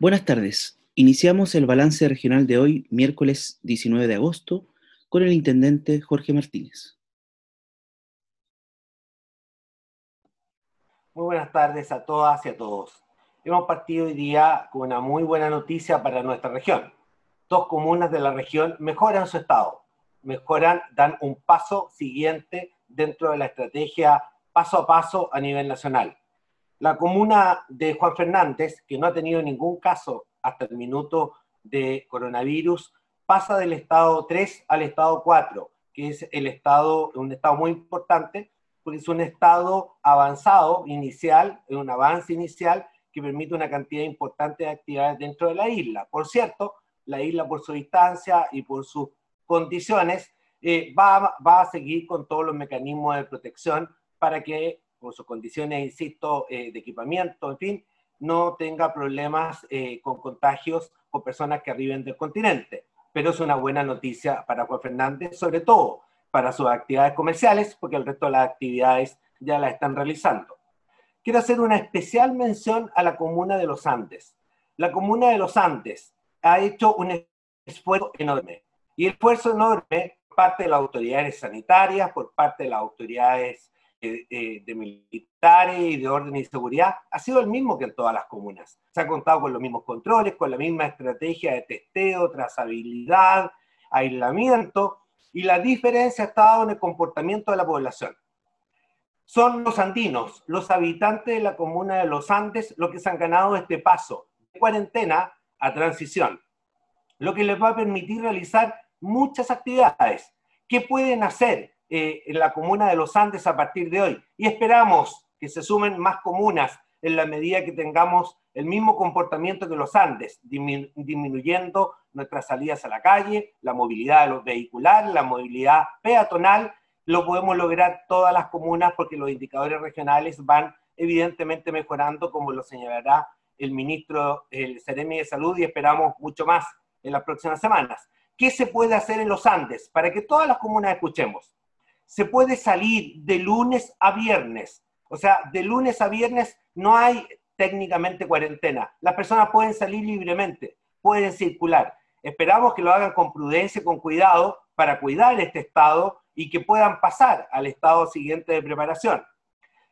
Buenas tardes. Iniciamos el balance regional de hoy, miércoles 19 de agosto, con el intendente Jorge Martínez. Muy buenas tardes a todas y a todos. Hemos partido hoy día con una muy buena noticia para nuestra región. Dos comunas de la región mejoran su estado, mejoran, dan un paso siguiente dentro de la estrategia paso a paso a nivel nacional. La comuna de Juan Fernández, que no ha tenido ningún caso hasta el minuto de coronavirus, pasa del estado 3 al estado 4, que es el estado, un estado muy importante, porque es un estado avanzado, inicial, un avance inicial que permite una cantidad importante de actividades dentro de la isla. Por cierto, la isla por su distancia y por sus condiciones eh, va, va, a seguir con todos los mecanismos de protección para que por sus condiciones, insisto, eh, de equipamiento, en fin, no tenga problemas eh, con contagios con personas que arriben del continente. Pero es una buena noticia para Juan Fernández, sobre todo para sus actividades comerciales, porque el resto de las actividades ya las están realizando. Quiero hacer una especial mención a la comuna de los Andes. La comuna de los Andes ha hecho un esfuerzo enorme. Y esfuerzo enorme por parte de las autoridades sanitarias, por parte de las autoridades eh, eh, de militares y de orden y seguridad ha sido el mismo que en todas las comunas. Se ha contado con los mismos controles, con la misma estrategia de testeo, trazabilidad, aislamiento, y la diferencia ha estado en el comportamiento de la población. Son los andinos, los habitantes de la comuna de los Andes, los que se han ganado este paso de cuarentena a transición, lo que les va a permitir realizar muchas actividades. ¿Qué pueden hacer? Eh, en la comuna de los Andes a partir de hoy. Y esperamos que se sumen más comunas en la medida que tengamos el mismo comportamiento que los Andes, disminuyendo nuestras salidas a la calle, la movilidad vehicular, la movilidad peatonal, lo podemos lograr todas las comunas porque los indicadores regionales van evidentemente mejorando, como lo señalará el ministro, el Ceremi de Salud, y esperamos mucho más en las próximas semanas. ¿Qué se puede hacer en los Andes? Para que todas las comunas escuchemos se puede salir de lunes a viernes. O sea, de lunes a viernes no hay técnicamente cuarentena. Las personas pueden salir libremente, pueden circular. Esperamos que lo hagan con prudencia, con cuidado, para cuidar este estado y que puedan pasar al estado siguiente de preparación.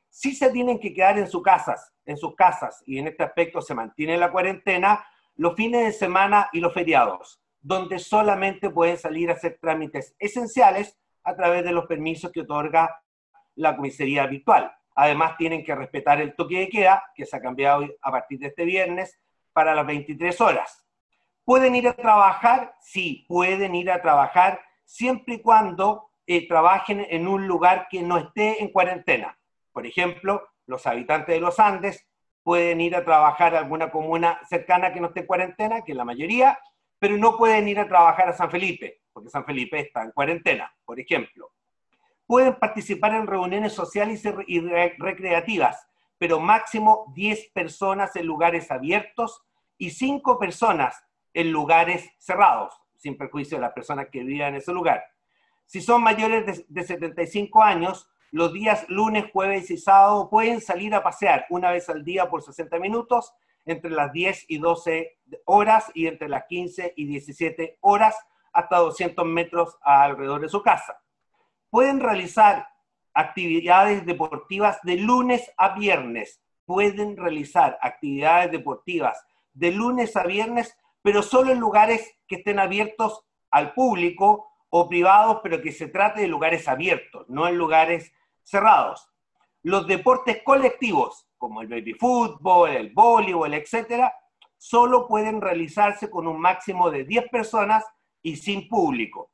Si se tienen que quedar en sus casas, en sus casas, y en este aspecto se mantiene la cuarentena, los fines de semana y los feriados, donde solamente pueden salir a hacer trámites esenciales a través de los permisos que otorga la comisaría virtual. Además, tienen que respetar el toque de queda, que se ha cambiado a partir de este viernes, para las 23 horas. ¿Pueden ir a trabajar? Sí, pueden ir a trabajar siempre y cuando eh, trabajen en un lugar que no esté en cuarentena. Por ejemplo, los habitantes de los Andes pueden ir a trabajar a alguna comuna cercana que no esté en cuarentena, que es la mayoría, pero no pueden ir a trabajar a San Felipe, porque San Felipe está en cuarentena, por ejemplo. Pueden participar en reuniones sociales y recreativas, pero máximo 10 personas en lugares abiertos y 5 personas en lugares cerrados, sin perjuicio de las personas que vivan en ese lugar. Si son mayores de, 75 años, los días lunes, jueves y sábado pueden salir a pasear una vez al día por 60 minutos, entre las 10 y 12 horas y entre las 15 y 17 horas hasta 200 metros alrededor de su casa. Pueden realizar actividades deportivas de lunes a viernes. Pueden realizar actividades deportivas de lunes a viernes, pero solo en lugares que estén abiertos al público o privados, pero que se trate de lugares abiertos, no en lugares cerrados. Los deportes colectivos, como el baby fútbol, el voleibol, etcétera, solo pueden realizarse con un máximo de 10 personas y sin público.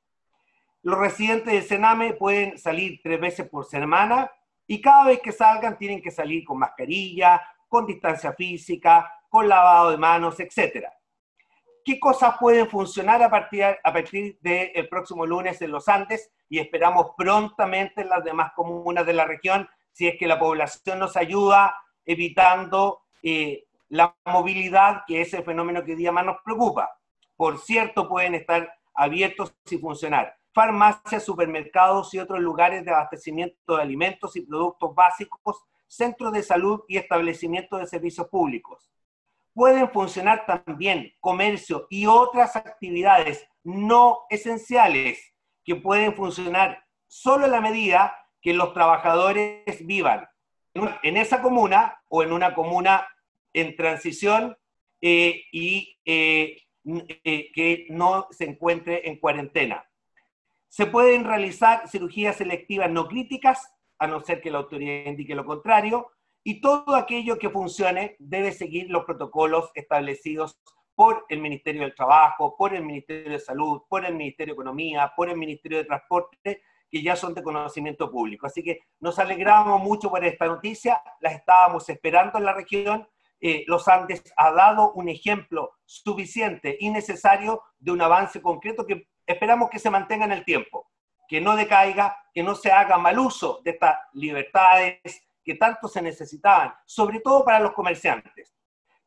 Los residentes de Sename pueden salir tres veces por semana y cada vez que salgan tienen que salir con mascarilla, con distancia física, con lavado de manos, etc. ¿Qué cosas pueden funcionar a partir, a partir del próximo lunes en los Andes y esperamos prontamente en las demás comunas de la región si es que la población nos ayuda evitando eh, la movilidad, que es el fenómeno que hoy día más nos preocupa? Por cierto, pueden estar abiertos y funcionar. Farmacias, supermercados y otros lugares de abastecimiento de alimentos y productos básicos, centros de salud y establecimientos de servicios públicos. pueden funcionar también comercio y otras actividades no esenciales que pueden funcionar solo en la medida que los trabajadores vivan en esa comuna o en una comuna en transición eh, y eh, eh, que no se encuentre en cuarentena. Se pueden realizar cirugías selectivas no críticas, a no ser que la autoridad indique lo contrario, y todo aquello que funcione debe seguir los protocolos establecidos por el Ministerio del Trabajo, por el Ministerio de Salud, por el Ministerio de Economía, por el Ministerio de Transporte, que ya son de conocimiento público. Así que nos alegramos mucho por esta noticia, las estábamos esperando en la región. Eh, los Andes ha dado un ejemplo suficiente y necesario de un avance concreto que esperamos que se mantenga en el tiempo, que no decaiga, que no se haga mal uso de estas libertades que tanto se necesitaban, sobre todo para los comerciantes.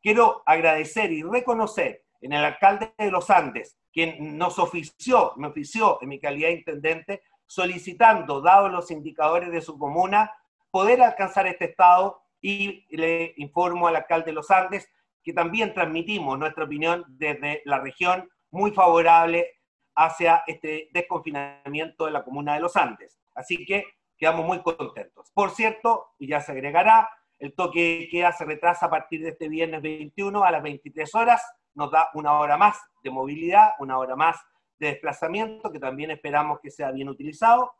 Quiero agradecer y reconocer en el alcalde de los Andes, quien nos ofició, me ofició en mi calidad de intendente, solicitando, dados los indicadores de su comuna, poder alcanzar este estado y le informo al alcalde de los Andes que también transmitimos nuestra opinión desde la región muy favorable hacia este desconfinamiento de la comuna de los Andes. Así que quedamos muy contentos. Por cierto, y ya se agregará, el toque de queda se retrasa a partir de este viernes 21 a las 23 horas, nos da una hora más de movilidad, una hora más de desplazamiento, que también esperamos que sea bien utilizado.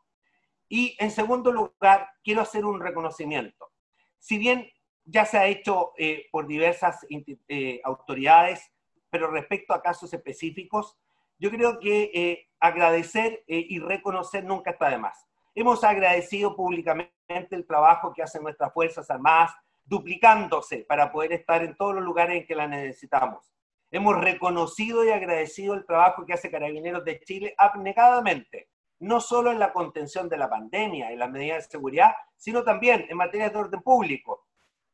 Y en segundo lugar, quiero hacer un reconocimiento. Si bien ya se ha hecho eh, por diversas eh, autoridades, pero respecto a casos específicos, yo creo que eh, agradecer y reconocer nunca está de más. Hemos agradecido públicamente el trabajo que hacen nuestras Fuerzas Armadas, duplicándose para poder estar en todos los lugares en que la necesitamos. Hemos reconocido y agradecido el trabajo que hace Carabineros de Chile abnegadamente, no solo en la contención de la pandemia y las medidas de seguridad, sino también en materia de orden público,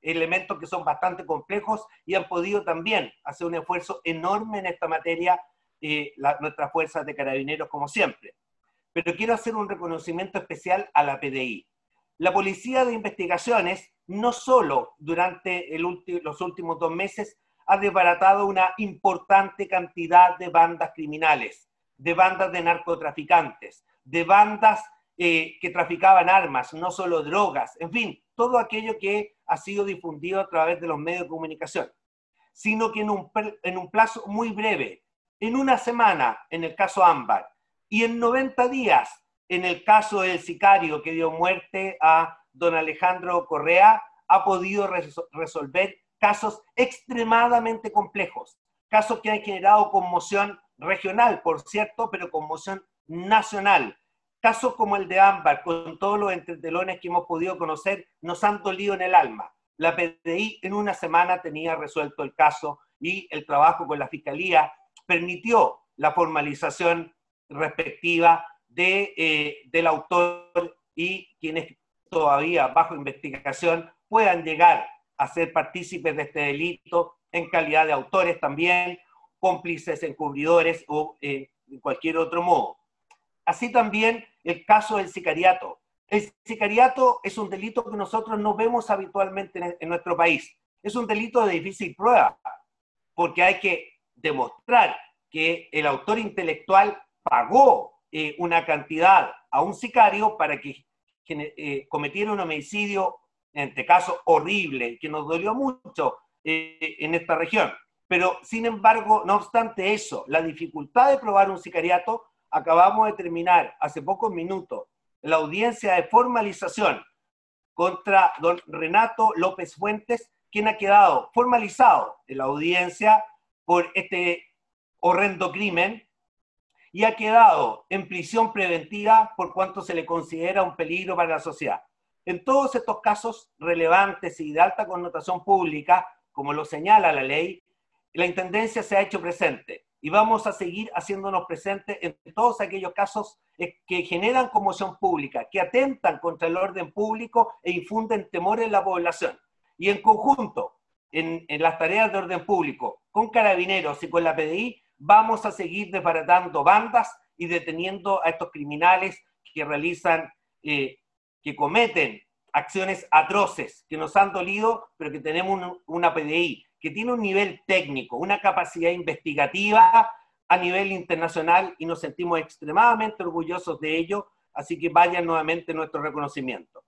elementos que son bastante complejos y han podido también hacer un esfuerzo enorme en esta materia eh, nuestras fuerzas de carabineros como siempre. Pero quiero hacer un reconocimiento especial a la PDI. La Policía de Investigaciones no solo durante los últimos dos meses ha desbaratado una importante cantidad de bandas criminales, de bandas de narcotraficantes, de bandas eh, que traficaban armas, no solo drogas, en fin, todo aquello que ha sido difundido a través de los medios de comunicación, sino que en un, en un plazo muy breve, en una semana en el caso Ámbar y en 90 días en el caso del sicario que dio muerte a don Alejandro Correa, ha podido resolver casos extremadamente complejos, casos que han generado conmoción regional, por cierto, pero conmoción nacional. Casos como el de Ámbar, con todos los entretelones que hemos podido conocer, nos han dolido en el alma. La PDI en una semana tenía resuelto el caso y el trabajo con la Fiscalía permitió la formalización respectiva eh, del autor y quienes todavía bajo investigación puedan llegar a partícipes de este delito en calidad de autores también, cómplices, encubridores o eh, cualquier otro modo. Así también el caso del sicariato. El sicariato es un delito que nosotros no vemos habitualmente en, nuestro país. Es un delito de difícil prueba, porque hay que demostrar que el autor intelectual pagó eh, una cantidad a un sicario para que eh, cometiera un homicidio en este caso horrible, que nos dolió mucho eh, en esta región. Pero, sin embargo, no obstante eso, la dificultad de probar un sicariato, acabamos de terminar hace pocos minutos la audiencia de formalización contra don Renato López Fuentes, quien ha quedado formalizado en la audiencia por este horrendo crimen y ha quedado en prisión preventiva por cuanto se le considera un peligro para la sociedad. En todos estos casos relevantes y de alta connotación pública, como lo señala la ley, la Intendencia se ha hecho presente y vamos a seguir haciéndonos presentes en todos aquellos casos que generan conmoción pública, que atentan contra el orden público e infunden temor en la población. Y en conjunto, en, en las tareas de orden público, con carabineros y con la PDI, vamos a seguir desbaratando bandas y deteniendo a estos criminales que realizan eh, que cometen acciones atroces que nos han dolido, pero que tenemos una PDI que tiene un nivel técnico, una capacidad investigativa a nivel internacional y nos sentimos extremadamente orgullosos de ello, así que vayan nuevamente nuestro reconocimiento.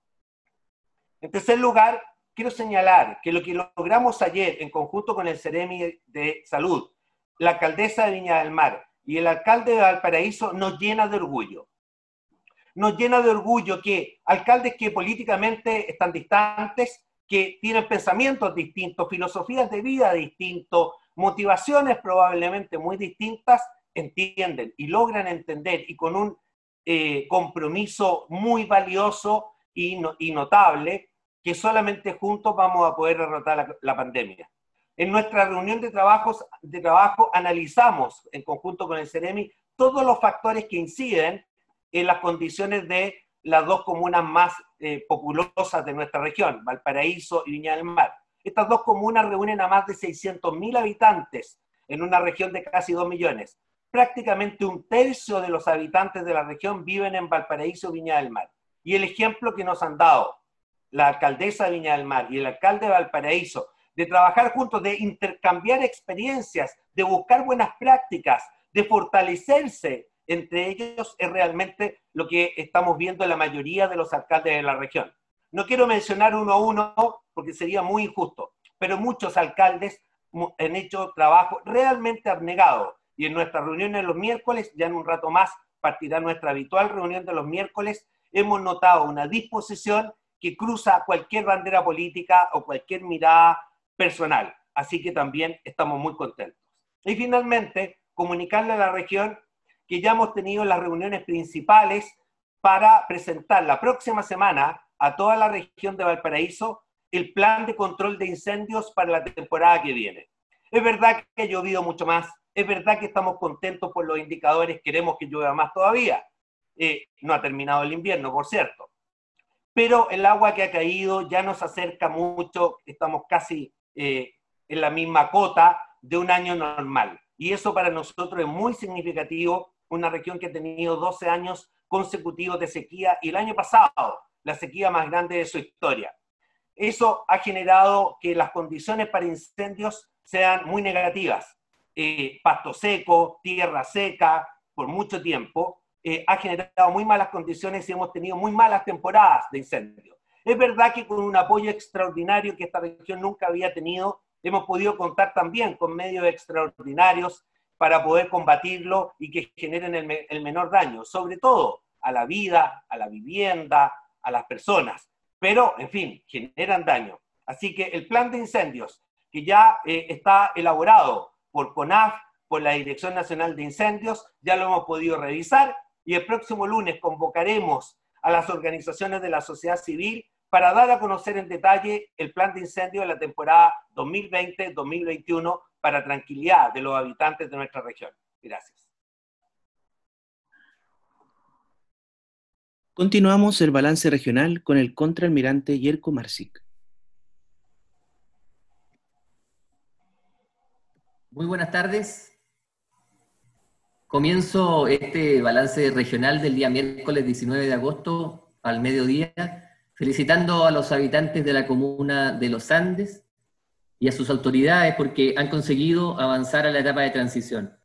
En tercer lugar, quiero señalar que lo que logramos ayer en conjunto con el Ceremi de Salud, la alcaldesa de Viña del Mar y el alcalde de Valparaíso nos llena de orgullo. Nos llena de orgullo que alcaldes que políticamente están distantes, que tienen pensamientos distintos, filosofías de vida distintos, motivaciones probablemente muy distintas, entienden y logran entender y con un eh, compromiso muy valioso y, notable que solamente juntos vamos a poder derrotar la, pandemia. En nuestra reunión de, trabajos, de trabajo analizamos en conjunto con el CEREMI todos los factores que inciden en las condiciones de las dos comunas más eh, populosas de nuestra región, Valparaíso y Viña del Mar. Estas dos comunas reúnen a más de 600.000 habitantes en una región de casi 2 millones. Prácticamente un tercio de los habitantes de la región viven en Valparaíso, Viña del Mar. Y el ejemplo que nos han dado la alcaldesa de Viña del Mar y el alcalde de Valparaíso, de trabajar juntos, de intercambiar experiencias, de buscar buenas prácticas, de fortalecerse entre ellos, es realmente lo que estamos viendo en la mayoría de los alcaldes de la región. No quiero mencionar uno a uno porque sería muy injusto, pero muchos alcaldes han hecho trabajo realmente abnegado. Y en nuestra reunión de los miércoles, ya en un rato más partirá nuestra habitual reunión de los miércoles, hemos notado una disposición que cruza cualquier bandera política o cualquier mirada personal. Así que también estamos muy contentos. Y finalmente, comunicarle a la región que ya hemos tenido las reuniones principales para presentar la próxima semana a toda la región de Valparaíso el plan de control de incendios para la temporada que viene. Es verdad que ha llovido mucho más, es verdad que estamos contentos por los indicadores, queremos que llueva más todavía. Eh, no ha terminado el invierno, por cierto. Pero el agua que ha caído ya nos acerca mucho, estamos casi eh, en la misma cota de un año normal. Y eso para nosotros es muy significativo, una región que ha tenido 12 años consecutivos de sequía y el año pasado la sequía más grande de su historia. Eso ha generado que las condiciones para incendios sean muy negativas. Eh, pasto seco, tierra seca, por mucho tiempo, eh, ha generado muy malas condiciones y hemos tenido muy malas temporadas de incendios. Es verdad que con un apoyo extraordinario que esta región nunca había tenido, hemos podido contar también con medios extraordinarios para poder combatirlo y que generen el, menor daño, sobre todo a la vida, a la vivienda, a las personas, pero, en fin, generan daño. Así que el plan de incendios, que ya eh, está elaborado por CONAF, por la Dirección Nacional de Incendios, ya lo hemos podido revisar y el próximo lunes convocaremos a las organizaciones de la sociedad civil para dar a conocer en detalle el plan de incendio de la temporada 2020-2021 para tranquilidad de los habitantes de nuestra región. Gracias. Continuamos el balance regional con el contraalmirante Yerko Marcic. Muy buenas tardes. Comienzo este balance regional del día miércoles 19 de agosto al mediodía, felicitando a los habitantes de la comuna de Los Andes y a sus autoridades porque han conseguido avanzar a la etapa de transición.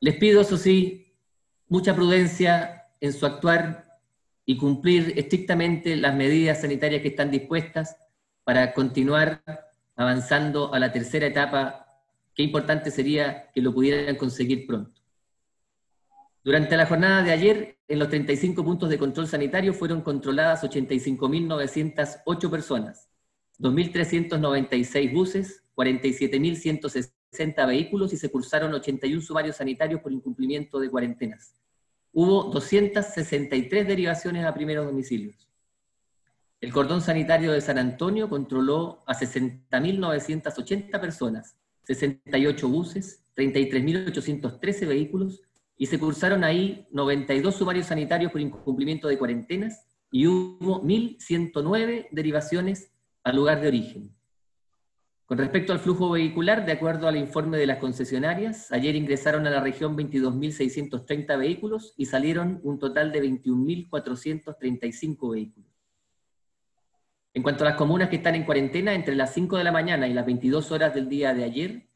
Les pido, eso sí, mucha prudencia en su actuar y cumplir estrictamente las medidas sanitarias que están dispuestas para continuar avanzando a la tercera etapa. Qué importante sería que lo pudieran conseguir pronto. Durante la jornada de ayer, en los 35 puntos de control sanitario fueron controladas 85.908 personas, 2.396 buses, 47.160 vehículos y se cursaron 81 sumarios sanitarios por incumplimiento de cuarentenas hubo 263 derivaciones a primeros domicilios. El cordón sanitario de San Antonio controló a 60.980 personas, 68 buses, 33.813 vehículos y se cursaron ahí 92 sumarios sanitarios por incumplimiento de cuarentenas y hubo 1.109 derivaciones al lugar de origen. Con respecto al flujo vehicular, de acuerdo al informe de las concesionarias, ayer ingresaron a la región 22.630 vehículos y salieron un total de 21.435 vehículos. En cuanto a las comunas que están en cuarentena, entre las 5 de la mañana y las 22 horas del día de ayer,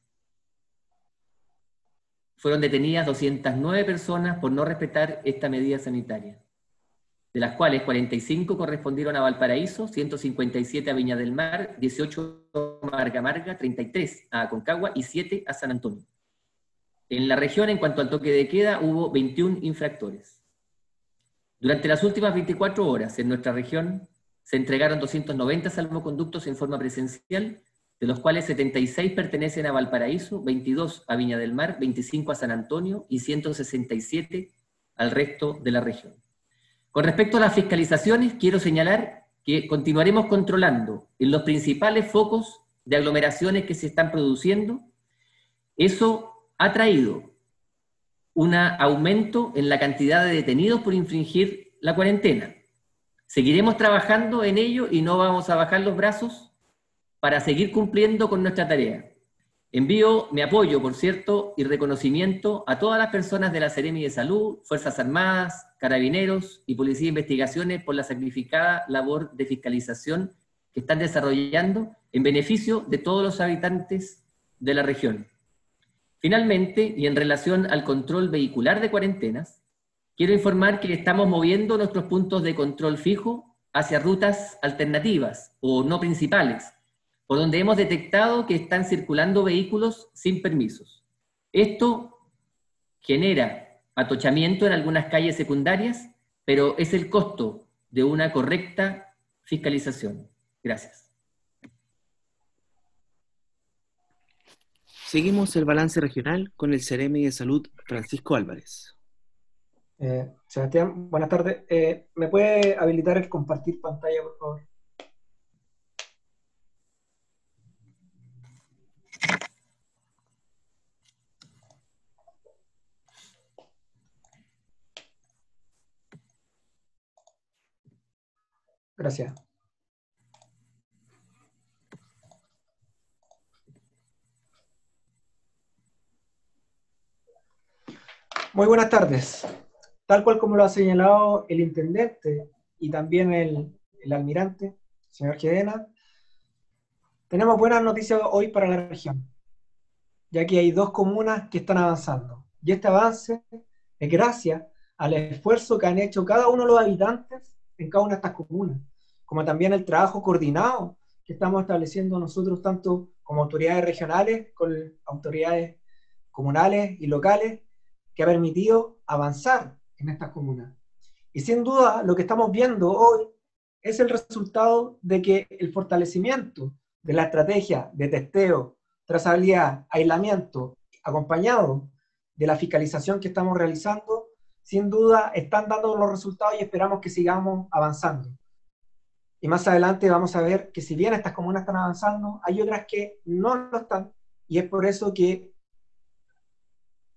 fueron detenidas 209 personas por no respetar esta medida sanitaria, de las cuales 45 correspondieron a Valparaíso, 157 a Viña del Mar, 18 a Marga Marga, 33 a Aconcagua y 7 a San Antonio. En la región, en cuanto al toque de queda, hubo 21 infractores. Durante las últimas 24 horas en nuestra región se entregaron 290 salvoconductos en forma presencial, de los cuales 76 pertenecen a Valparaíso, 22 a Viña del Mar, 25 a San Antonio y 167 al resto de la región. Con respecto a las fiscalizaciones, quiero señalar que continuaremos controlando en los principales focos de aglomeraciones que se están produciendo. Eso ha traído un aumento en la cantidad de detenidos por infringir la cuarentena. Seguiremos trabajando en ello y no vamos a bajar los brazos para seguir cumpliendo con nuestra tarea. Envío mi apoyo, por cierto, y reconocimiento a todas las personas de la Seremi de Salud, Fuerzas Armadas, Carabineros y Policía de Investigaciones por la sacrificada labor de fiscalización que están desarrollando en beneficio de todos los habitantes de la región. Finalmente, y en relación al control vehicular de cuarentenas, quiero informar que estamos moviendo nuestros puntos de control fijo hacia rutas alternativas o no principales, por donde hemos detectado que están circulando vehículos sin permisos. Esto genera atochamiento en algunas calles secundarias, pero es el costo de una correcta fiscalización. Gracias. Seguimos el balance regional con el Ceremi de Salud Francisco Álvarez. Eh, Sebastián, buenas tardes. Eh, ¿Me puede habilitar el compartir pantalla, por favor? Gracias. Muy buenas tardes. Tal cual como lo ha señalado el intendente y también el, almirante, señor Gedena, tenemos buenas noticias hoy para la región, ya que hay dos comunas que están avanzando. Y este avance es gracias al esfuerzo que han hecho cada uno de los habitantes en cada una de estas comunas, como también el trabajo coordinado que estamos estableciendo nosotros tanto como autoridades regionales, con autoridades comunales y locales, que ha permitido avanzar en estas comunas. Y sin duda lo que estamos viendo hoy es el resultado de que el fortalecimiento de la estrategia de testeo, trazabilidad, aislamiento, acompañado de la fiscalización que estamos realizando, sin duda están dando los resultados y esperamos que sigamos avanzando. Y más adelante vamos a ver que si bien estas comunas están avanzando, hay otras que no lo están. Y es por eso que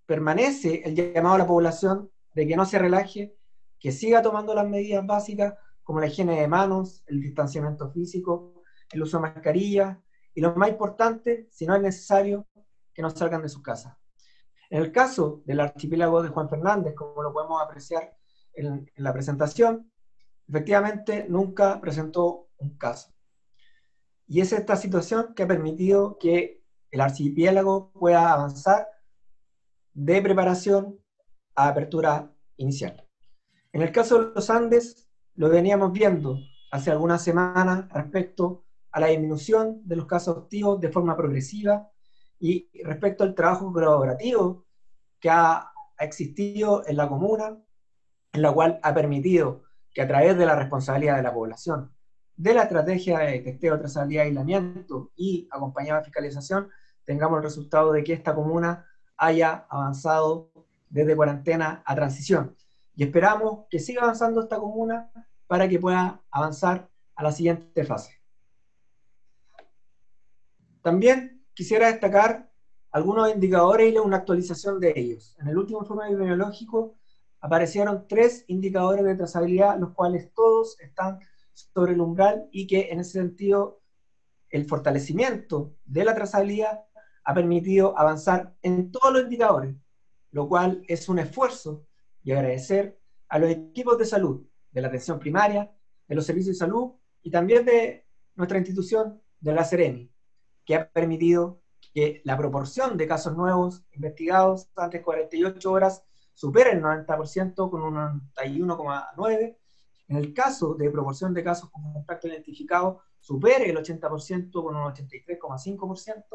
permanece el llamado a la población de que no se relaje, que siga tomando las medidas básicas como la higiene de manos, el distanciamiento físico, el uso de mascarilla y lo más importante, si no es necesario, que no salgan de su casa. En el caso del archipiélago de Juan Fernández, como lo podemos apreciar en, en la presentación, efectivamente nunca presentó un caso. Y es esta situación que ha permitido que el archipiélago pueda avanzar de preparación a apertura inicial. En el caso de los Andes, lo veníamos viendo hace algunas semanas respecto a la disminución de los casos activos de forma progresiva y respecto al trabajo colaborativo que ha, existido en la comuna, en la cual ha permitido que a través de la responsabilidad de la población, de la estrategia de testeo, trazabilidad y aislamiento y acompañada de fiscalización, tengamos el resultado de que esta comuna haya avanzado desde cuarentena a transición. Y esperamos que siga avanzando esta comuna para que pueda avanzar a la siguiente fase. También quisiera destacar algunos indicadores y una actualización de ellos. En el último informe epidemiológico aparecieron tres indicadores de trazabilidad, los cuales todos están sobre el umbral y que en ese sentido el fortalecimiento de la trazabilidad ha permitido avanzar en todos los indicadores, lo cual es un esfuerzo y agradecer a los equipos de salud, de la atención primaria, de los servicios de salud y también de nuestra institución de la Seremi, que ha permitido que la proporción de casos nuevos investigados antes de 48 horas supere el 90% con un 91,9%. En el caso de proporción de casos con contacto identificado, supere el 80% con un 83,5%.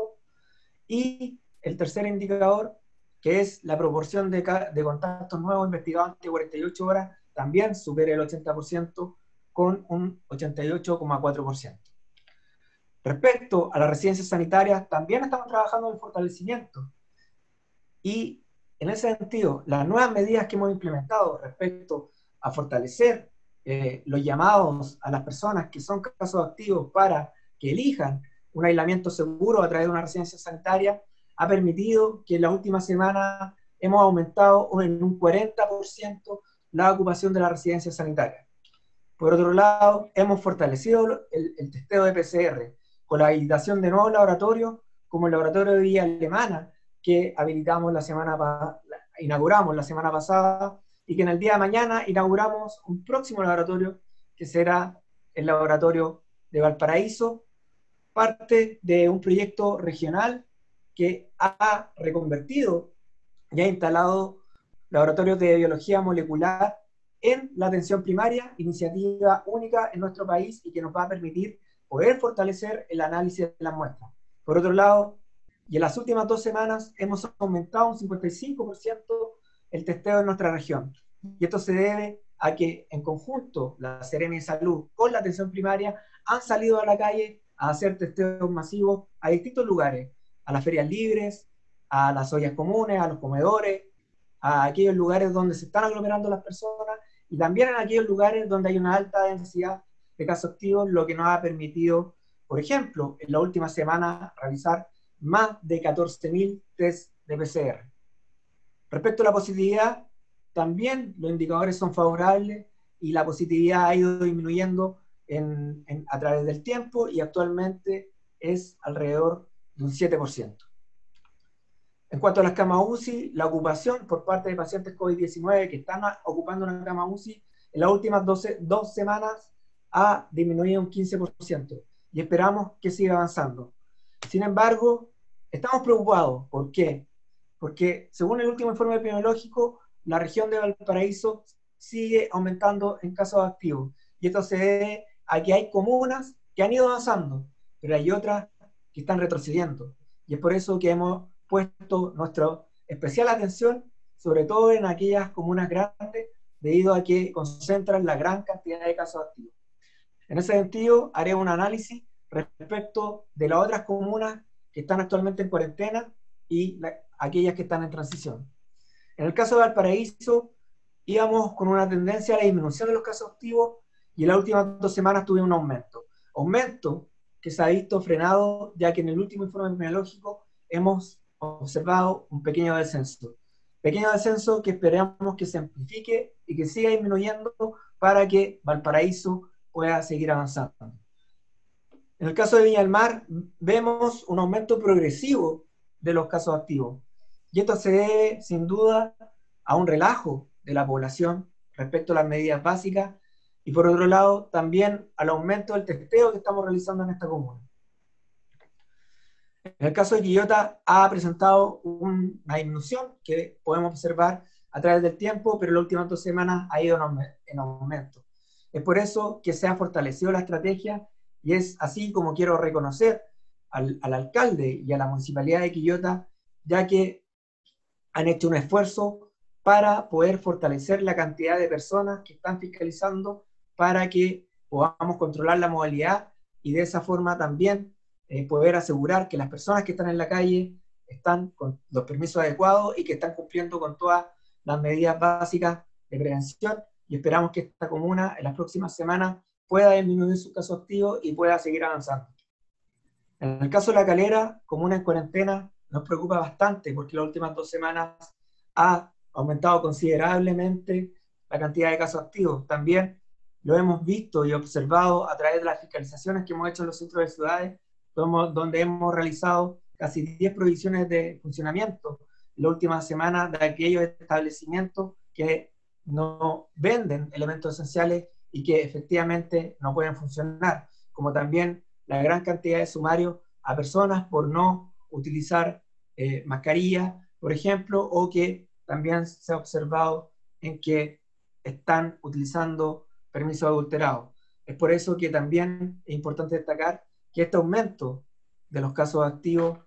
Y el tercer indicador, que es la proporción de, de contactos nuevos investigados antes de 48 horas, también supere el 80% con un 88,4%. Respecto a las residencias sanitarias, también estamos trabajando en el fortalecimiento. Y en ese sentido, las nuevas medidas que hemos implementado respecto a fortalecer eh, los llamados a las personas que son casos activos para que elijan un aislamiento seguro a través de una residencia sanitaria, ha permitido que en la última semana hemos aumentado en un 40% la ocupación de la residencia sanitaria. Por otro lado, hemos fortalecido el, el testeo de PCR con la habilitación de nuevos laboratorios, como el laboratorio de Villa Alemana, que habilitamos la semana inauguramos la semana pasada, y que en el día de mañana inauguramos un próximo laboratorio, que será el laboratorio de Valparaíso, parte de un proyecto regional que ha reconvertido y ha instalado laboratorios de biología molecular en la atención primaria, iniciativa única en nuestro país y que nos va a permitir poder fortalecer el análisis de las muestras. Por otro lado, y en las últimas dos semanas hemos aumentado un 55% el testeo en nuestra región. Y esto se debe a que en conjunto la Serena de Salud con la atención primaria han salido a la calle a hacer testeos masivos a distintos lugares, a las ferias libres, a las ollas comunes, a los comedores, a aquellos lugares donde se están aglomerando las personas y también en aquellos lugares donde hay una alta densidad de casos activos, lo que nos ha permitido, por ejemplo, en la última semana realizar más de 14.000 test de PCR. Respecto a la positividad, también los indicadores son favorables y la positividad ha ido disminuyendo a través del tiempo y actualmente es alrededor de un 7%. En cuanto a las camas UCI, la ocupación por parte de pacientes COVID-19 que están ocupando una cama UCI en las últimas 12, dos semanas ha disminuido un 15% y esperamos que siga avanzando. Sin embargo, estamos preocupados. ¿Por qué? Porque según el último informe epidemiológico, la región de Valparaíso sigue aumentando en casos activos. Y esto se debe a que hay comunas que han ido avanzando, pero hay otras que están retrocediendo. Y es por eso que hemos puesto nuestra especial atención, sobre todo en aquellas comunas grandes, debido a que concentran la gran cantidad de casos activos. En ese sentido, haré un análisis respecto de las otras comunas que están actualmente en cuarentena y aquellas que están en transición. En el caso de Valparaíso, íbamos con una tendencia a la disminución de los casos activos y en las últimas dos semanas tuve un aumento. Aumento que se ha visto frenado, ya que en el último informe epidemiológico hemos observado un pequeño descenso. Pequeño descenso que esperamos que se amplifique y que siga disminuyendo para que Valparaíso pueda seguir avanzando. En el caso de Viña del Mar, vemos un aumento progresivo de los casos activos. Y esto se debe, sin duda, a un relajo de la población respecto a las medidas básicas y, por otro lado, también al aumento del testeo que estamos realizando en esta comuna. En el caso de Quillota, ha presentado una disminución que podemos observar a través del tiempo, pero en las últimas dos semanas ha ido en aumento. Es por eso que se ha fortalecido la estrategia y es así como quiero reconocer al, alcalde y a la municipalidad de Quillota, ya que han hecho un esfuerzo para poder fortalecer la cantidad de personas que están fiscalizando para que podamos controlar la modalidad y de esa forma también eh, poder asegurar que las personas que están en la calle están con los permisos adecuados y que están cumpliendo con todas las medidas básicas de prevención. Y esperamos que esta comuna en las próximas semanas pueda disminuir su caso activo y pueda seguir avanzando. En el caso de la calera, comuna en cuarentena, nos preocupa bastante porque las últimas dos semanas ha aumentado considerablemente la cantidad de casos activos. También lo hemos visto y observado a través de las fiscalizaciones que hemos hecho en los centros de ciudades, donde hemos realizado casi 10 provisiones de funcionamiento en la última semana de aquellos establecimientos que no venden elementos esenciales y que efectivamente no pueden funcionar, como también la gran cantidad de sumarios a personas por no utilizar eh, mascarilla, por ejemplo, o que también se ha observado en que están utilizando permisos adulterados. Es por eso que también es importante destacar que este aumento de los casos activos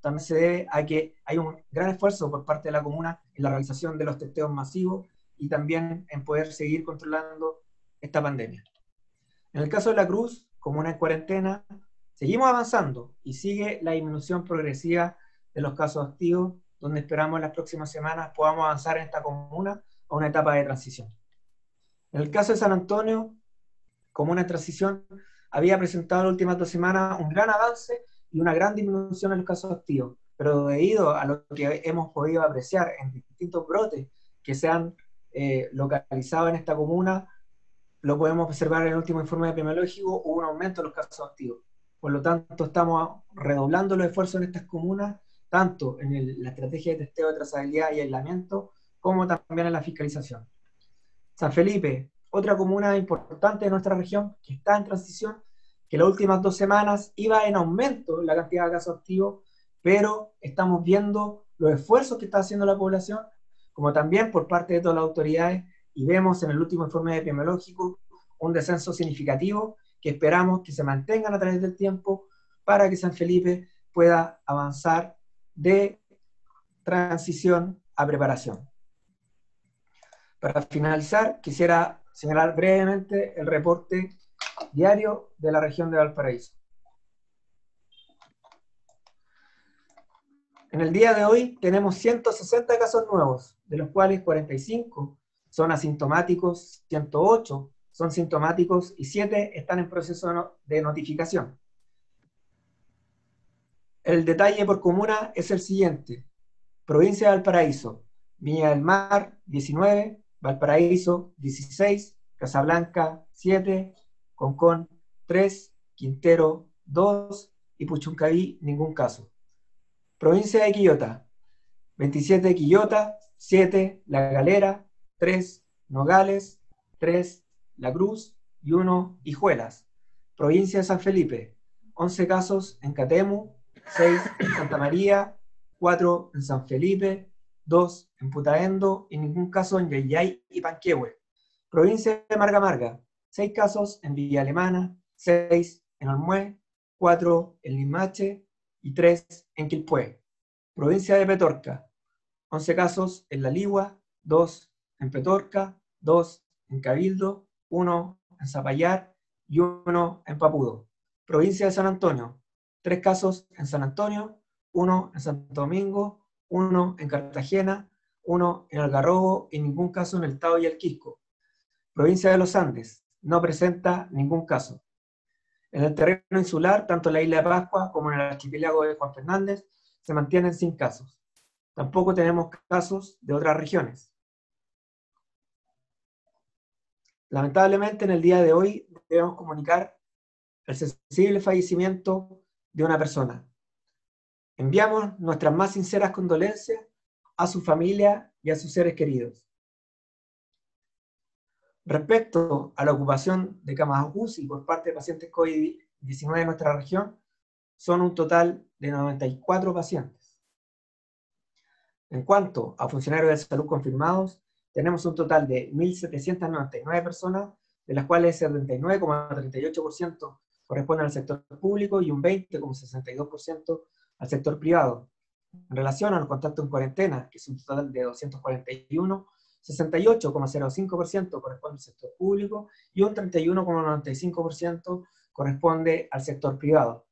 también se debe a que hay un gran esfuerzo por parte de la comuna en la realización de los testeos masivos y también en poder seguir controlando esta pandemia. En el caso de la Cruz, comuna en cuarentena, seguimos avanzando y sigue la disminución progresiva de los casos activos, donde esperamos las próximas semanas podamos avanzar en esta comuna a una etapa de transición. En el caso de San Antonio, comuna en transición, había presentado en las últimas dos semanas un gran avance y una gran disminución en los casos activos, pero debido a lo que hemos podido apreciar en distintos brotes que se han eh, localizado en esta comuna, lo podemos observar en el último informe epidemiológico, hubo un aumento de los casos activos. Por lo tanto, estamos redoblando los esfuerzos en estas comunas, tanto en la estrategia de testeo de trazabilidad y aislamiento, como también en la fiscalización. San Felipe, otra comuna importante de nuestra región que está en transición, que las últimas dos semanas iba en aumento la cantidad de casos activos, pero estamos viendo los esfuerzos que está haciendo la población, como también por parte de todas las autoridades, y vemos en el último informe epidemiológico un descenso significativo que esperamos que se mantengan a través del tiempo para que San Felipe pueda avanzar de transición a preparación. Para finalizar, quisiera señalar brevemente el reporte diario de la región de Valparaíso. En el día de hoy tenemos 160 casos nuevos, de los cuales 45 son asintomáticos, 108 son sintomáticos y 7 están en proceso de notificación. El detalle por comuna es el siguiente. Provincia de Valparaíso, Viña del Mar, 19, Valparaíso, 16, Casablanca, 7, Concón 3, Quintero 2 y Puchuncaví ningún caso. Provincia de Quillota, 27 Quillota, 7 La Galera, 3 Nogales, 3 La Cruz. y 1 Hijuelas. Provincia de San Felipe, 11 casos en Catemu, 6 en Santa María, 4 en San Felipe, 2 en Putaendo. y ningún caso en Yayay y Panquehue. Provincia de Marga Marga, 6 casos en Villa Alemana, 6 en Olmué, 4 en Limache y 3 en Quilpué. Provincia de Petorca, 11 casos en La Ligua, 2 en Petorca, 2 en Cabildo, 1 en Zapallar y 1 en Papudo. Provincia de San Antonio, 3 casos en San Antonio, 1 en Santo Domingo, 1 en Cartagena, 1 en Algarrobo y ningún caso en el Tao y el Quisco. Provincia de los Andes, no presenta ningún caso. En el terreno insular, tanto en la isla de Pascua como en el archipiélago de Juan Fernández, se mantienen sin casos. Tampoco tenemos casos de otras regiones. Lamentablemente, en el día de hoy debemos comunicar el sensible fallecimiento de una persona. Enviamos nuestras más sinceras condolencias a su familia y a sus seres queridos. Respecto a la ocupación de camas UCI por parte de pacientes COVID-19 en nuestra región, son un total de 94 pacientes. En cuanto a funcionarios de salud confirmados, tenemos un total de 1.799 personas, de las cuales el 79,38% corresponden al sector público y un 20,62% al sector privado. En relación a los contactos en cuarentena, que es un total de 241, 68,05% corresponde al sector público y un 31,95% corresponde al sector privado.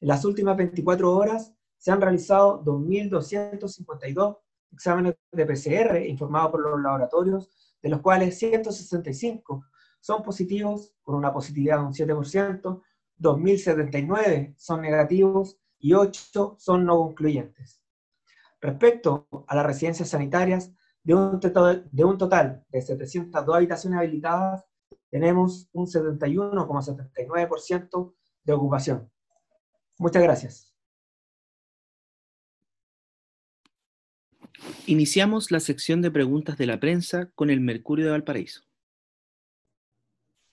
En las últimas 24 horas se han realizado 2.252 exámenes de PCR informados por los laboratorios, de los cuales 165 son positivos, con una positividad de un 7%, 2.079 son negativos y 8 son no concluyentes. Respecto a las residencias sanitarias, de un, total, de un total de 702 habitaciones habilitadas, tenemos un 71,79% de ocupación. Muchas gracias. Iniciamos la sección de preguntas de la prensa con el Mercurio de Valparaíso.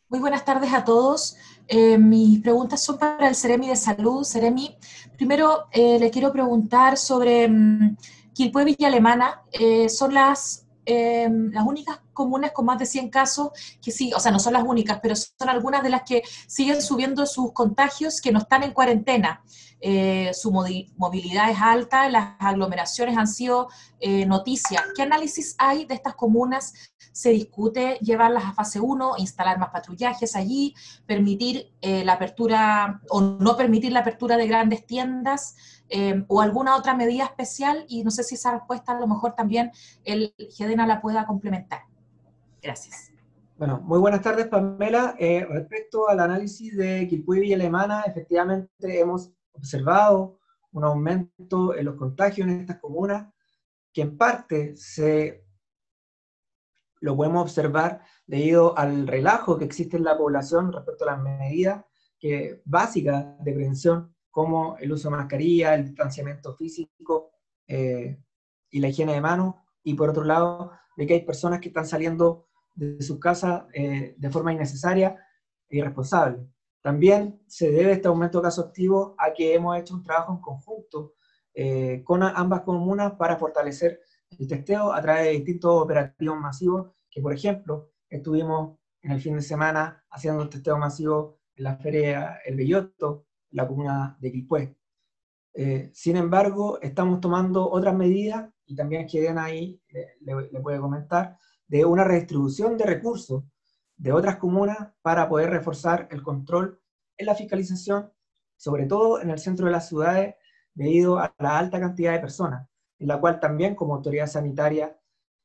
Muy buenas tardes a todos. Eh, mis preguntas son para el Ceremi de Salud. Ceremi, primero eh, le quiero preguntar sobre um, Quilpue Villa Alemana. Eh, son las, las únicas comunas con más de 100 casos que sí, o sea, no son las únicas, pero son algunas de las que siguen subiendo sus contagios que no están en cuarentena. Eh, su movilidad es alta, las aglomeraciones han sido eh, noticia. ¿Qué análisis hay de estas comunas? ¿Se discute llevarlas a fase 1, instalar más patrullajes allí, permitir eh, la apertura o no permitir la apertura de grandes tiendas o alguna otra medida especial? Y no sé si esa respuesta a lo mejor también el GEDENA la pueda complementar. Gracias. Bueno, muy buenas tardes, Pamela. respecto al análisis de Quilpuy y Alemana, efectivamente hemos observado un aumento en los contagios en estas comunas, que en parte se lo podemos observar debido al relajo que existe en la población respecto a las medidas que, básicas de prevención, como el uso de mascarilla, el distanciamiento físico eh, y la higiene de manos, y por otro lado, de que hay personas que están saliendo de sus casas eh, de forma innecesaria e irresponsable. También se debe este aumento de casos activos a que hemos hecho un trabajo en conjunto eh, con ambas comunas para fortalecer el testeo a través de distintos operativos masivos, que por ejemplo estuvimos en el fin de semana haciendo un testeo masivo en la feria El Belloto, la comuna de Quilpué. Eh, sin embargo, estamos tomando otras medidas, y también queden ahí, le, le puede comentar, de una redistribución de recursos de otras comunas para poder reforzar el control en la fiscalización, sobre todo en el centro de las ciudades, debido a la alta cantidad de personas, en la cual también como autoridad sanitaria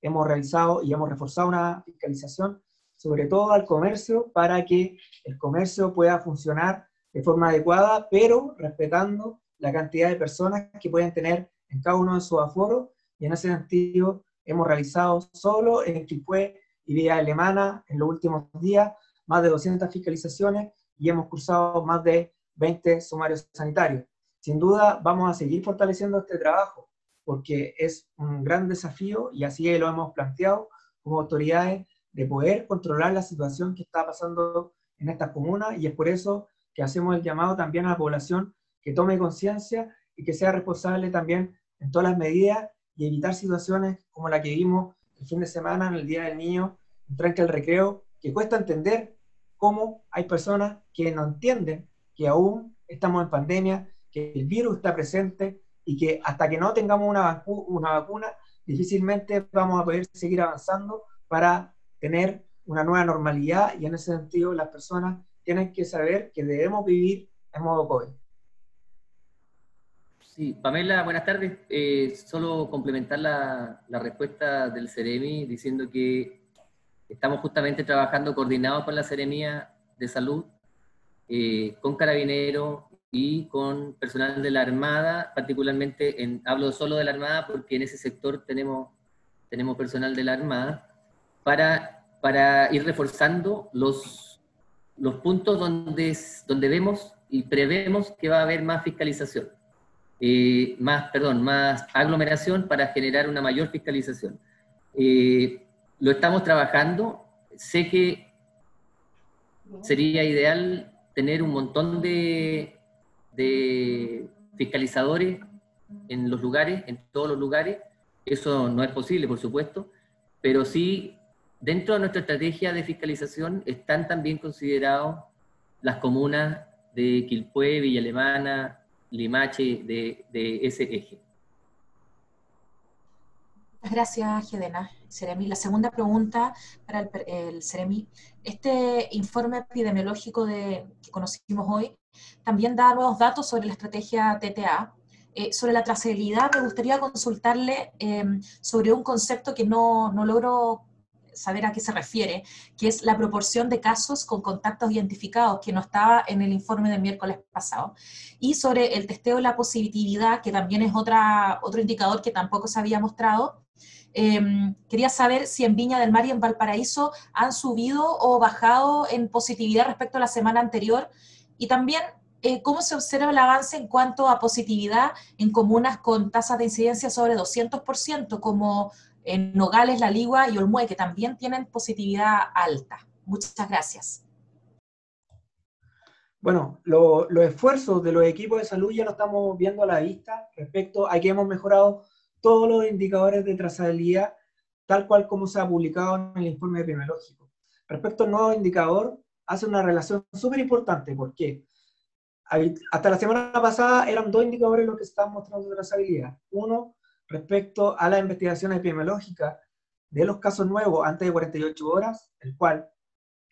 hemos realizado y hemos reforzado una fiscalización, sobre todo al comercio, para que el comercio pueda funcionar de forma adecuada, pero respetando la cantidad de personas que pueden tener en cada uno de sus aforos, y en ese sentido hemos realizado solo en Quilpué y Vía Alemana en los últimos días más de 200 fiscalizaciones y hemos cursado más de 20 sumarios sanitarios. Sin duda vamos a seguir fortaleciendo este trabajo porque es un gran desafío y así lo hemos planteado como autoridades de poder controlar la situación que está pasando en estas comunas y es por eso que hacemos el llamado también a la población que tome conciencia y que sea responsable también en todas las medidas y evitar situaciones como la que vimos el fin de semana en el Día del Niño, en Tranque el Recreo, que cuesta entender cómo hay personas que no entienden que aún estamos en pandemia, que el virus está presente y que hasta que no tengamos una, una vacuna, difícilmente vamos a poder seguir avanzando para tener una nueva normalidad y en ese sentido las personas tienen que saber que debemos vivir en modo COVID. Sí, Pamela, buenas tardes. Eh, solo complementar la, respuesta del CEREMI diciendo que estamos justamente trabajando coordinados con la Seremía de Salud, eh, con carabineros y con personal de la Armada, particularmente, en, hablo solo de la Armada porque en ese sector tenemos, tenemos personal de la Armada, para, para ir reforzando los, los puntos donde, donde vemos y prevemos que va a haber más fiscalización eh, más, perdón, más aglomeración para generar una mayor fiscalización. Eh, lo estamos trabajando. Sé que sería ideal tener un montón de, de fiscalizadores en los lugares, en todos los lugares. Eso no es posible, por supuesto, pero sí dentro de nuestra estrategia de fiscalización están también considerados las comunas de Quilpué, Villa Alemana, Limache de, de ese eje. Gracias, Gedena. Seremi. La segunda pregunta para el, el Seremi. Este informe epidemiológico de, que conocimos hoy también da nuevos datos sobre la estrategia TTA. Eh, sobre la trazabilidad, me gustaría consultarle eh, sobre un concepto que no, no logro saber a qué se refiere, que es la proporción de casos con contactos identificados, que no estaba en el informe del miércoles pasado, y sobre el testeo de la positividad, que también es otra, otro indicador que tampoco se había mostrado. Em, quería saber si en Viña del Mar y en Valparaíso han subido o bajado en positividad respecto a la semana anterior, y también eh, cómo se observa el avance en cuanto a positividad en comunas con tasas de incidencia sobre 200%, como en Nogales, La Ligua y Olmué, que también tienen positividad alta. Muchas gracias. Bueno, los esfuerzos de los equipos de salud ya lo estamos viendo a la vista respecto a que hemos mejorado todos los indicadores de trazabilidad, tal cual como se ha publicado en el informe epidemiológico. Respecto al nuevo indicador, hace una relación súper importante, porque hasta la semana pasada eran dos indicadores los que estaban mostrando trazabilidad. Uno, respecto a la investigación epidemiológica de los casos nuevos antes de 48 horas, el cual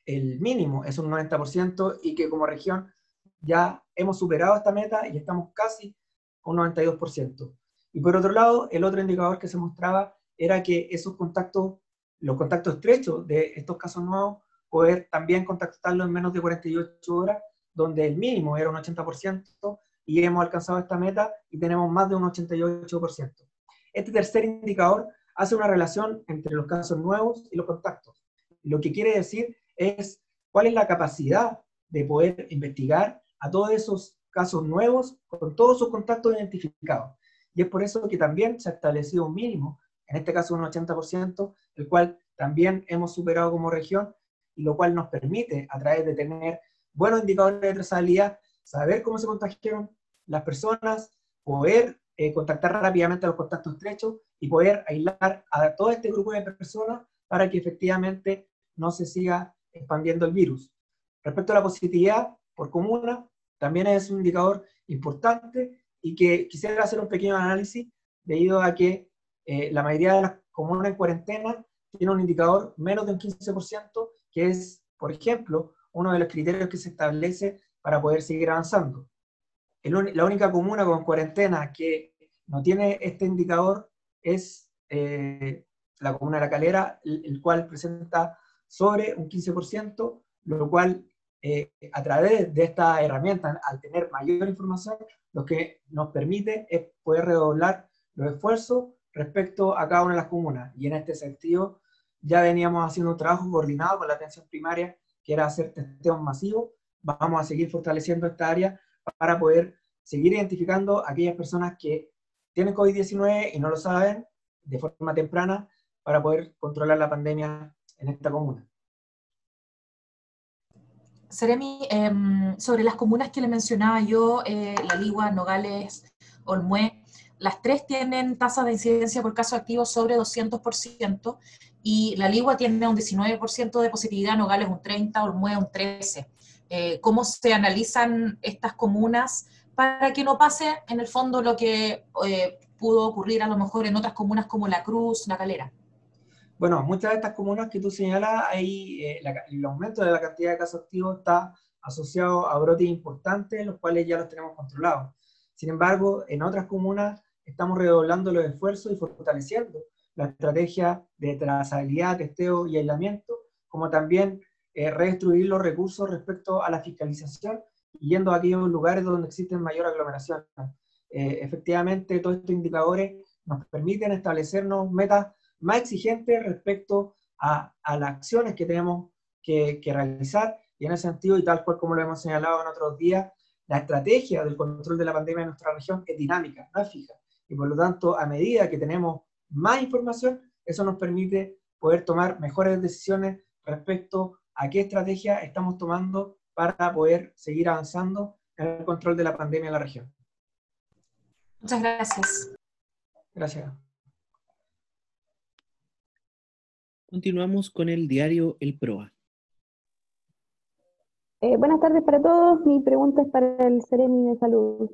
el mínimo es un 90% y que como región ya hemos superado esta meta y estamos casi un 92%. Y por otro lado, el otro indicador que se mostraba era que esos contactos, los contactos estrechos de estos casos nuevos, poder también contactarlos en menos de 48 horas, donde el mínimo era un 80% y hemos alcanzado esta meta y tenemos más de un 88%. Este tercer indicador hace una relación entre los casos nuevos y los contactos. Lo que quiere decir es cuál es la capacidad de poder investigar a todos esos casos nuevos con todos sus contactos identificados. Y es por eso que también se ha establecido un mínimo, en este caso un 80%, el cual también hemos superado como región y lo cual nos permite, a través de tener buenos indicadores de trazabilidad, saber cómo se contagiaron las personas, poder eh, contactar rápidamente a los contactos estrechos y poder aislar a todo este grupo de personas para que efectivamente no se siga expandiendo el virus. Respecto a la positividad por comuna, también es un indicador importante y que quisiera hacer un pequeño análisis debido a que eh, la mayoría de las comunas en cuarentena tiene un indicador menos de un 15%, que es, por ejemplo, uno de los criterios que se establece para poder seguir avanzando. La única comuna con cuarentena que no tiene este indicador es eh, la comuna de La Calera, el cual presenta sobre un 15%, lo cual eh, a través de esta herramienta, al tener mayor información, lo que nos permite es poder redoblar los esfuerzos respecto a cada una de las comunas. Y en este sentido, ya veníamos haciendo un trabajo coordinado con la atención primaria, que era hacer testeos masivos. Vamos a seguir fortaleciendo esta área para poder seguir identificando a aquellas personas que tienen COVID-19 y no lo saben de forma temprana para poder controlar la pandemia en esta comuna. Seremi, em, sobre las comunas que le mencionaba yo, eh, La Ligua, Nogales, Olmué, las tres tienen tasas de incidencia por caso activo sobre 200% y La Ligua tiene un 19% de positividad, Nogales un 30%, Olmué un 13%. Eh, ¿Cómo se analizan estas comunas para que no pase en el fondo lo que eh, pudo ocurrir a lo mejor en otras comunas como La Cruz, La Calera? Bueno, muchas de estas comunas que tú señalas, ahí eh, el aumento de la cantidad de casos activos está asociado a brotes importantes, los cuales ya los tenemos controlados. Sin embargo, en otras comunas estamos redoblando los esfuerzos y fortaleciendo la estrategia de trazabilidad, testeo y aislamiento, como también eh, redestruir los recursos respecto a la fiscalización, yendo a aquellos lugares donde existen mayor aglomeración. Eh, efectivamente, todos estos indicadores nos permiten establecernos metas más exigentes respecto a, las acciones que tenemos que, realizar. Y en ese sentido, y tal cual como lo hemos señalado en otros días, la estrategia del control de la pandemia en nuestra región es dinámica, no es fija. Y por lo tanto, a medida que tenemos más información, eso nos permite poder tomar mejores decisiones respecto a qué estrategia estamos tomando para poder seguir avanzando en el control de la pandemia en la región. Muchas gracias. Gracias. Continuamos con el diario El Proa. Eh, buenas tardes para todos. Mi pregunta es para el Ceremi de Salud.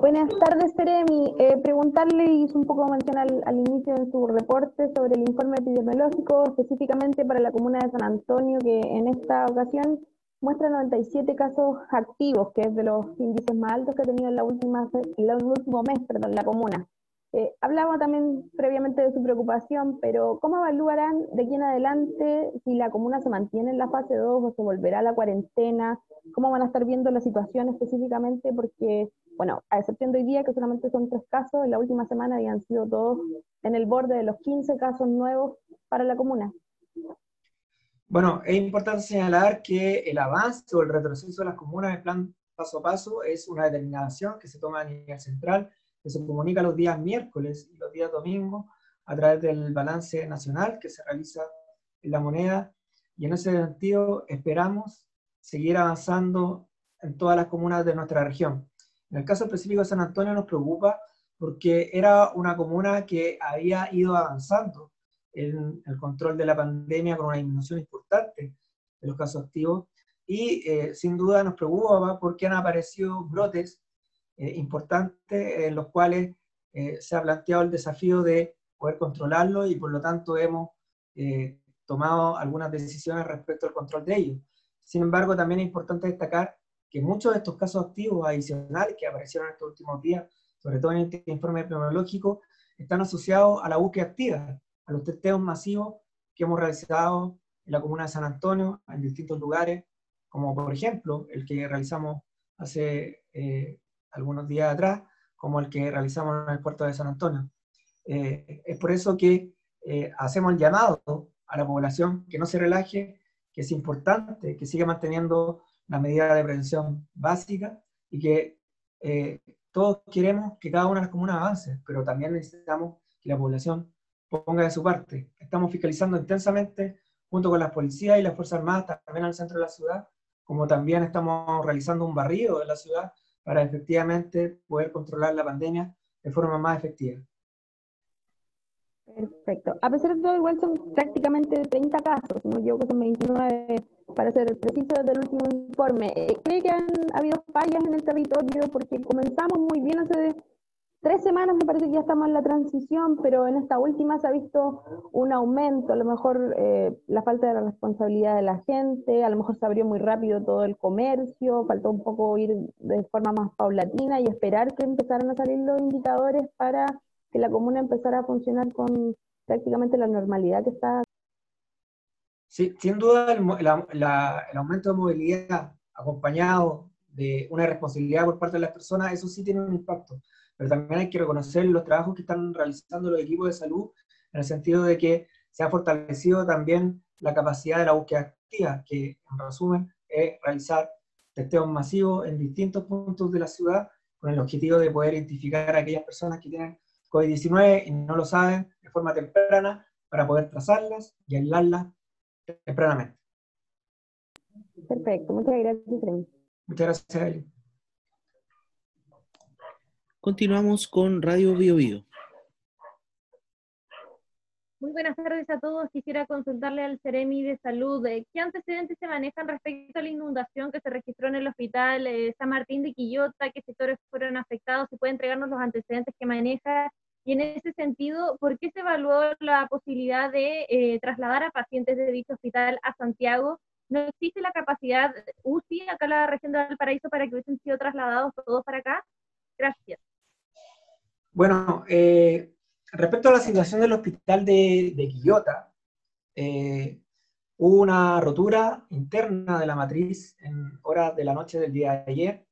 Buenas tardes, Ceremi. Eh, preguntarle, hizo un poco mención al, al, inicio en su reporte sobre el informe epidemiológico, específicamente para la comuna de San Antonio, que en esta ocasión muestra 97 casos activos, que es de los índices más altos que ha tenido en, la última, en el último mes, perdón, la comuna. Eh, hablaba también previamente de su preocupación, pero ¿cómo evaluarán de aquí en adelante si la comuna se mantiene en la fase 2 o se volverá a la cuarentena? ¿Cómo van a estar viendo la situación específicamente? Porque, bueno, a excepción de hoy día, que solamente son tres casos, en la última semana habían sido todos en el borde de los 15 casos nuevos para la comuna. Bueno, es importante señalar que el avance o el retroceso de las comunas en plan paso a paso es una determinación que se toma a nivel central que se comunica los días miércoles y los días domingos a través del balance nacional que se realiza en la moneda. Y en ese sentido esperamos seguir avanzando en todas las comunas de nuestra región. En el caso específico de San Antonio nos preocupa porque era una comuna que había ido avanzando en el control de la pandemia con una disminución importante de los casos activos y eh, sin duda nos preocupa porque han aparecido brotes eh, importantes en los cuales eh, se ha planteado el desafío de poder controlarlo y por lo tanto hemos tomado algunas decisiones respecto al control de ellos. Sin embargo, también es importante destacar que muchos de estos casos activos adicionales que aparecieron estos últimos días, sobre todo en este informe epidemiológico, están asociados a la búsqueda activa, a los testeos masivos que hemos realizado en la comuna de San Antonio, en distintos lugares, como por ejemplo el que realizamos hace eh, algunos días atrás, como el que realizamos en el puerto de San Antonio. Eh, es por eso que eh, hacemos el llamado a la población que no se relaje, que es importante que siga manteniendo la medida de prevención básica y que todos queremos que cada una de las comunas avance, pero también necesitamos que la población ponga de su parte. Estamos fiscalizando intensamente junto con las policías y las Fuerzas Armadas también al centro de la ciudad, como también estamos realizando un barrido de la ciudad para efectivamente poder controlar la pandemia de forma más efectiva. Perfecto. A pesar de todo, igual son prácticamente 30 casos, no yo que son 29 para ser preciso del último informe. ¿Cree que han habido fallas en el territorio? Porque comenzamos muy bien hace tres semanas me parece que ya estamos en la transición, pero en esta última se ha visto un aumento, a lo mejor eh, la falta de la responsabilidad de la gente, a lo mejor se abrió muy rápido todo el comercio, faltó un poco ir de forma más paulatina y esperar que empezaran a salir los indicadores para que la comuna empezara a funcionar con prácticamente la normalidad que está. Sí, sin duda el, el aumento de movilidad acompañado de una responsabilidad por parte de las personas, eso sí tiene un impacto. Pero también hay que reconocer los trabajos que están realizando los equipos de salud, en el sentido de que se ha fortalecido también la capacidad de la búsqueda activa, que en resumen es realizar testeos masivos en distintos puntos de la ciudad con el objetivo de poder identificar a aquellas personas que tienen COVID-19 y no lo saben de forma temprana para poder trazarlas y aislarlas tempranamente. Perfecto, muchas gracias. Muchas gracias, Eli. Continuamos con Radio Bio, Bio. Muy buenas tardes a todos. Quisiera consultarle al Ceremi de Salud eh, qué antecedentes se manejan respecto a la inundación que se registró en el hospital eh, San Martín de Quillota, qué sectores fueron afectados, si puede entregarnos los antecedentes que maneja. Y en ese sentido, ¿por qué se evaluó la posibilidad de eh, trasladar a pacientes de dicho hospital a Santiago? ¿No existe la capacidad UCI acá en la región de Valparaíso para que hubiesen sido trasladados todos para acá? Gracias. Bueno, eh, respecto a la situación del hospital de, de Quillota, eh, hubo una rotura interna de la matriz en horas de la noche del día de ayer,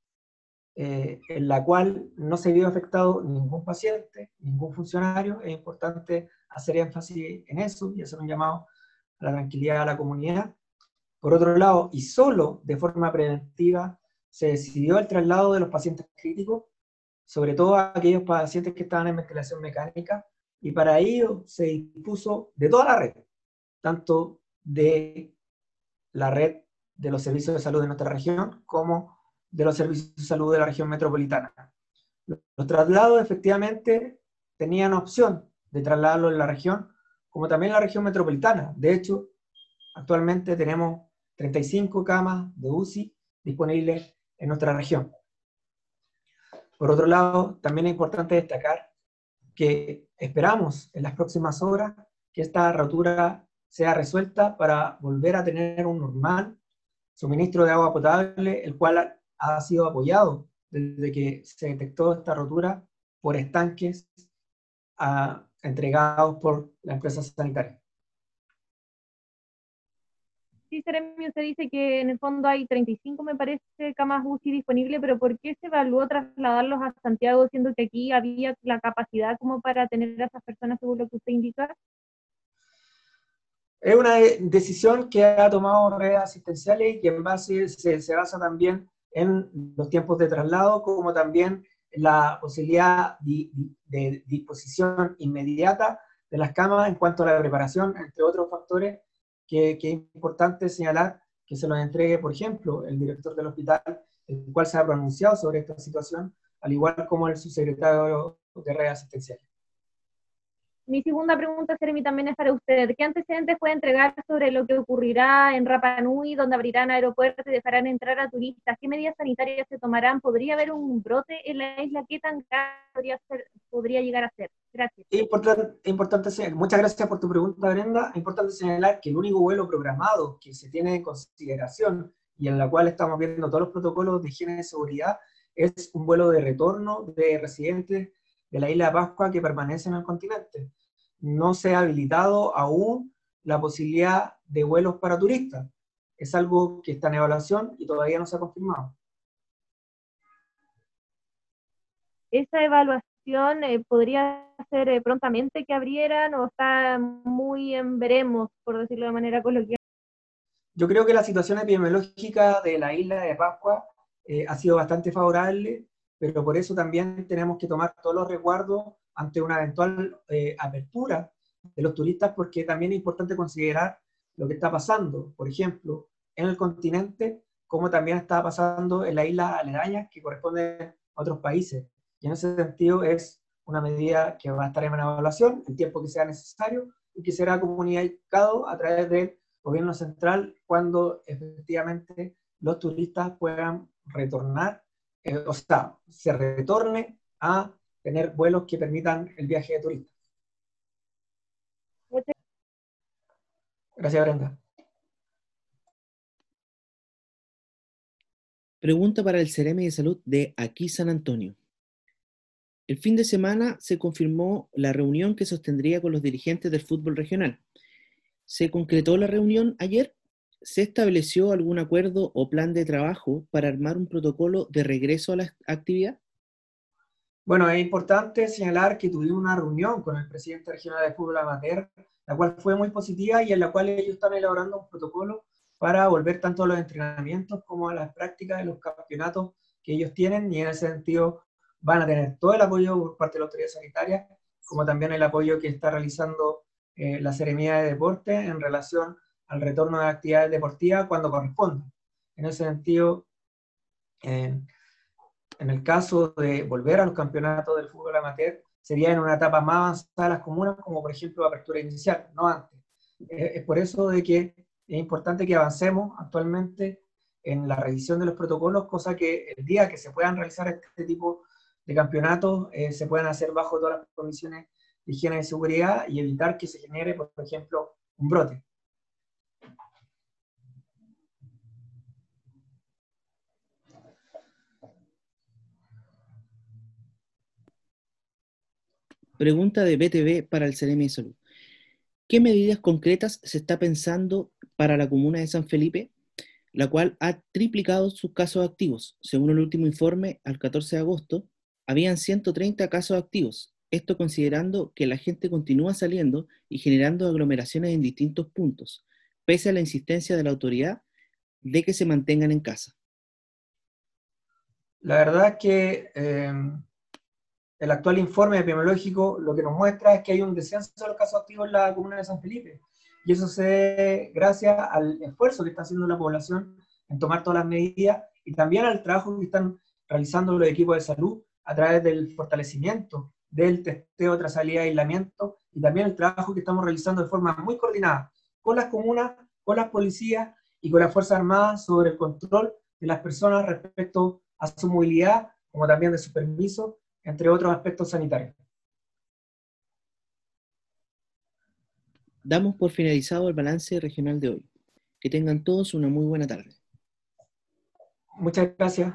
eh, en la cual no se vio afectado ningún paciente, ningún funcionario. Es importante hacer énfasis en eso y hacer un llamado a la tranquilidad de la comunidad. Por otro lado, y solo de forma preventiva, se decidió el traslado de los pacientes críticos sobre todo aquellos pacientes que estaban en ventilación mecánica, y para ello se dispuso de toda la red, tanto de la red de los servicios de salud de nuestra región como de los servicios de salud de la región metropolitana. Los traslados efectivamente tenían opción de trasladarlo en la región, como también en la región metropolitana. De hecho, actualmente tenemos 35 camas de UCI disponibles en nuestra región. Por otro lado, también es importante destacar que esperamos en las próximas horas que esta rotura sea resuelta para volver a tener un normal suministro de agua potable, el cual ha sido apoyado desde que se detectó esta rotura por estanques ah, entregados por la empresa sanitaria sí, Seremi, usted dice que en el fondo hay 35, me parece, camas UCI disponibles, pero ¿por qué se evaluó trasladarlos a Santiago, siendo que aquí había la capacidad como para tener a esas personas, según lo que usted indica? Es una decisión que ha tomado redes asistenciales y que en base se, se basa también en los tiempos de traslado, como también la posibilidad de, de disposición inmediata de las camas en cuanto a la preparación, entre otros factores que, es importante señalar que se los entregue, por ejemplo, el director del hospital, el cual se ha pronunciado sobre esta situación, al igual como el subsecretario de red asistencial. Mi segunda pregunta, Jeremy, también es para usted. ¿Qué antecedentes puede entregar sobre lo que ocurrirá en Rapa Nui, donde abrirán aeropuertos y dejarán entrar a turistas? ¿Qué medidas sanitarias se tomarán? ¿Podría haber un brote en la isla? ¿Qué tan grave podría, podría llegar a ser? Gracias. Importante, importante, muchas gracias por tu pregunta, Brenda. Es importante señalar que el único vuelo programado que se tiene en consideración y en la cual estamos viendo todos los protocolos de higiene y seguridad es un vuelo de retorno de residentes de la isla de Pascua que permanece en el continente. No se ha habilitado aún la posibilidad de vuelos para turistas. Es algo que está en evaluación y todavía no se ha confirmado. ¿Esa evaluación eh, podría ser eh, prontamente que abrieran o está muy en veremos, por decirlo de manera coloquial? Yo creo que la situación epidemiológica de la isla de Pascua eh, ha sido bastante favorable pero por eso también tenemos que tomar todos los resguardos ante una eventual eh, apertura de los turistas, porque también es importante considerar lo que está pasando, por ejemplo, en el continente, como también está pasando en las islas aledañas que corresponden a otros países. Y en ese sentido es una medida que va a estar en evaluación el tiempo que sea necesario y que será comunicado a través del gobierno central cuando efectivamente los turistas puedan retornar eh, o sea, se retorne a tener vuelos que permitan el viaje de turistas. Gracias, Brenda. Pregunta para el Ceremi de Salud de Aquí San Antonio. El fin de semana se confirmó la reunión que sostendría con los dirigentes del fútbol regional. ¿Se concretó la reunión ayer? ¿Se estableció algún acuerdo o plan de trabajo para armar un protocolo de regreso a la actividad? Bueno, es importante señalar que tuvimos una reunión con el presidente regional de fútbol amateur, la cual fue muy positiva y en la cual ellos están elaborando un protocolo para volver tanto a los entrenamientos como a las prácticas de los campeonatos que ellos tienen y en ese sentido van a tener todo el apoyo por parte de la autoridad sanitaria, como también el apoyo que está realizando eh, la Seremía de Deporte en relación al retorno de actividades deportivas cuando corresponda. En ese sentido, en, el caso de volver a los campeonatos del fútbol amateur, sería en una etapa más avanzada de las comunas, como por ejemplo apertura inicial, no antes. Es por eso de que es importante que avancemos actualmente en la revisión de los protocolos, cosa que el día que se puedan realizar este tipo de campeonatos eh, se puedan hacer bajo todas las condiciones de higiene y seguridad y evitar que se genere, por ejemplo, un brote. Pregunta de BTV para el CDM de Salud. ¿Qué medidas concretas se está pensando para la comuna de San Felipe, la cual ha triplicado sus casos activos? Según el último informe, al 14 de agosto, habían 130 casos activos. Esto considerando que la gente continúa saliendo y generando aglomeraciones en distintos puntos, pese a la insistencia de la autoridad de que se mantengan en casa. La verdad que eh, el actual informe epidemiológico lo que nos muestra es que hay un descenso de los casos activos en la comuna de San Felipe. Y eso se debe gracias al esfuerzo que está haciendo la población en tomar todas las medidas y también al trabajo que están realizando los equipos de salud a través del fortalecimiento del testeo, trazabilidad y aislamiento y también el trabajo que estamos realizando de forma muy coordinada con las comunas, con las policías y con las Fuerzas Armadas sobre el control de las personas respecto a su movilidad, como también de su permiso entre otros aspectos sanitarios. Damos por finalizado el balance regional de hoy. Que tengan todos una muy buena tarde. Muchas gracias.